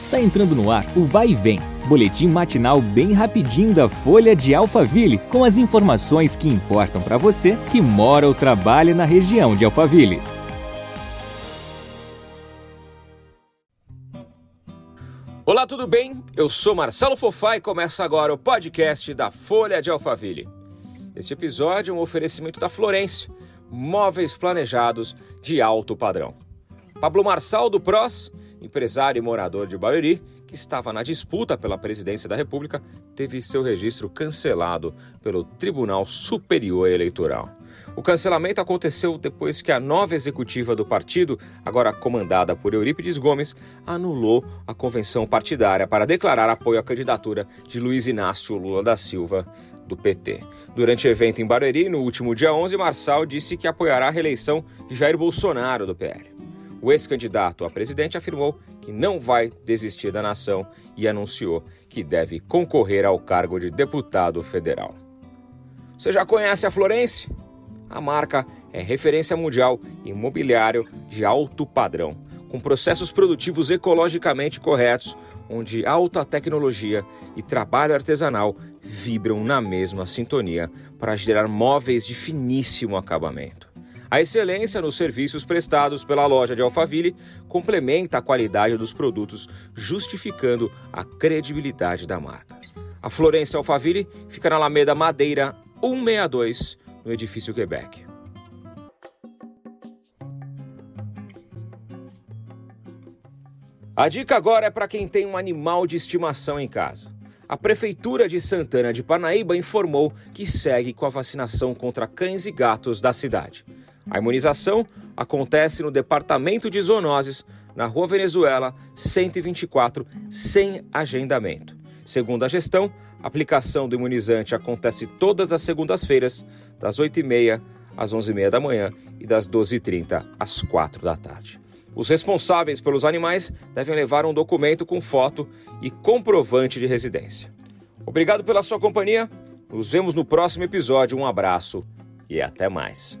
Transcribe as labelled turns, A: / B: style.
A: Está entrando no ar o Vai e Vem, boletim matinal bem rapidinho da Folha de Alphaville, com as informações que importam para você que mora ou trabalha na região de Alphaville.
B: Olá, tudo bem? Eu sou Marcelo Fofá e começa agora o podcast da Folha de Alphaville. Este episódio é um oferecimento da Florêncio, móveis planejados de alto padrão. Pablo Marçal do PROS empresário e morador de Barueri, que estava na disputa pela presidência da República, teve seu registro cancelado pelo Tribunal Superior Eleitoral. O cancelamento aconteceu depois que a nova executiva do partido, agora comandada por Eurípides Gomes, anulou a convenção partidária para declarar apoio à candidatura de Luiz Inácio Lula da Silva, do PT. Durante evento em Barueri, no último dia 11, Marçal disse que apoiará a reeleição de Jair Bolsonaro, do PL. O ex-candidato a presidente afirmou que não vai desistir da nação e anunciou que deve concorrer ao cargo de deputado federal. Você já conhece a Florence? A marca é referência mundial em mobiliário de alto padrão, com processos produtivos ecologicamente corretos, onde alta tecnologia e trabalho artesanal vibram na mesma sintonia para gerar móveis de finíssimo acabamento. A excelência nos serviços prestados pela loja de Alphaville complementa a qualidade dos produtos, justificando a credibilidade da marca. A Florência Alphaville fica na Alameda Madeira 162, no edifício Quebec. A dica agora é para quem tem um animal de estimação em casa. A Prefeitura de Santana de Parnaíba informou que segue com a vacinação contra cães e gatos da cidade. A imunização acontece no Departamento de Zoonoses, na Rua Venezuela, 124, sem agendamento. Segundo a gestão, a aplicação do imunizante acontece todas as segundas-feiras, das 8h30 às 11h30 da manhã e das 12h30 às 4 da tarde. Os responsáveis pelos animais devem levar um documento com foto e comprovante de residência. Obrigado pela sua companhia. Nos vemos no próximo episódio. Um abraço e até mais.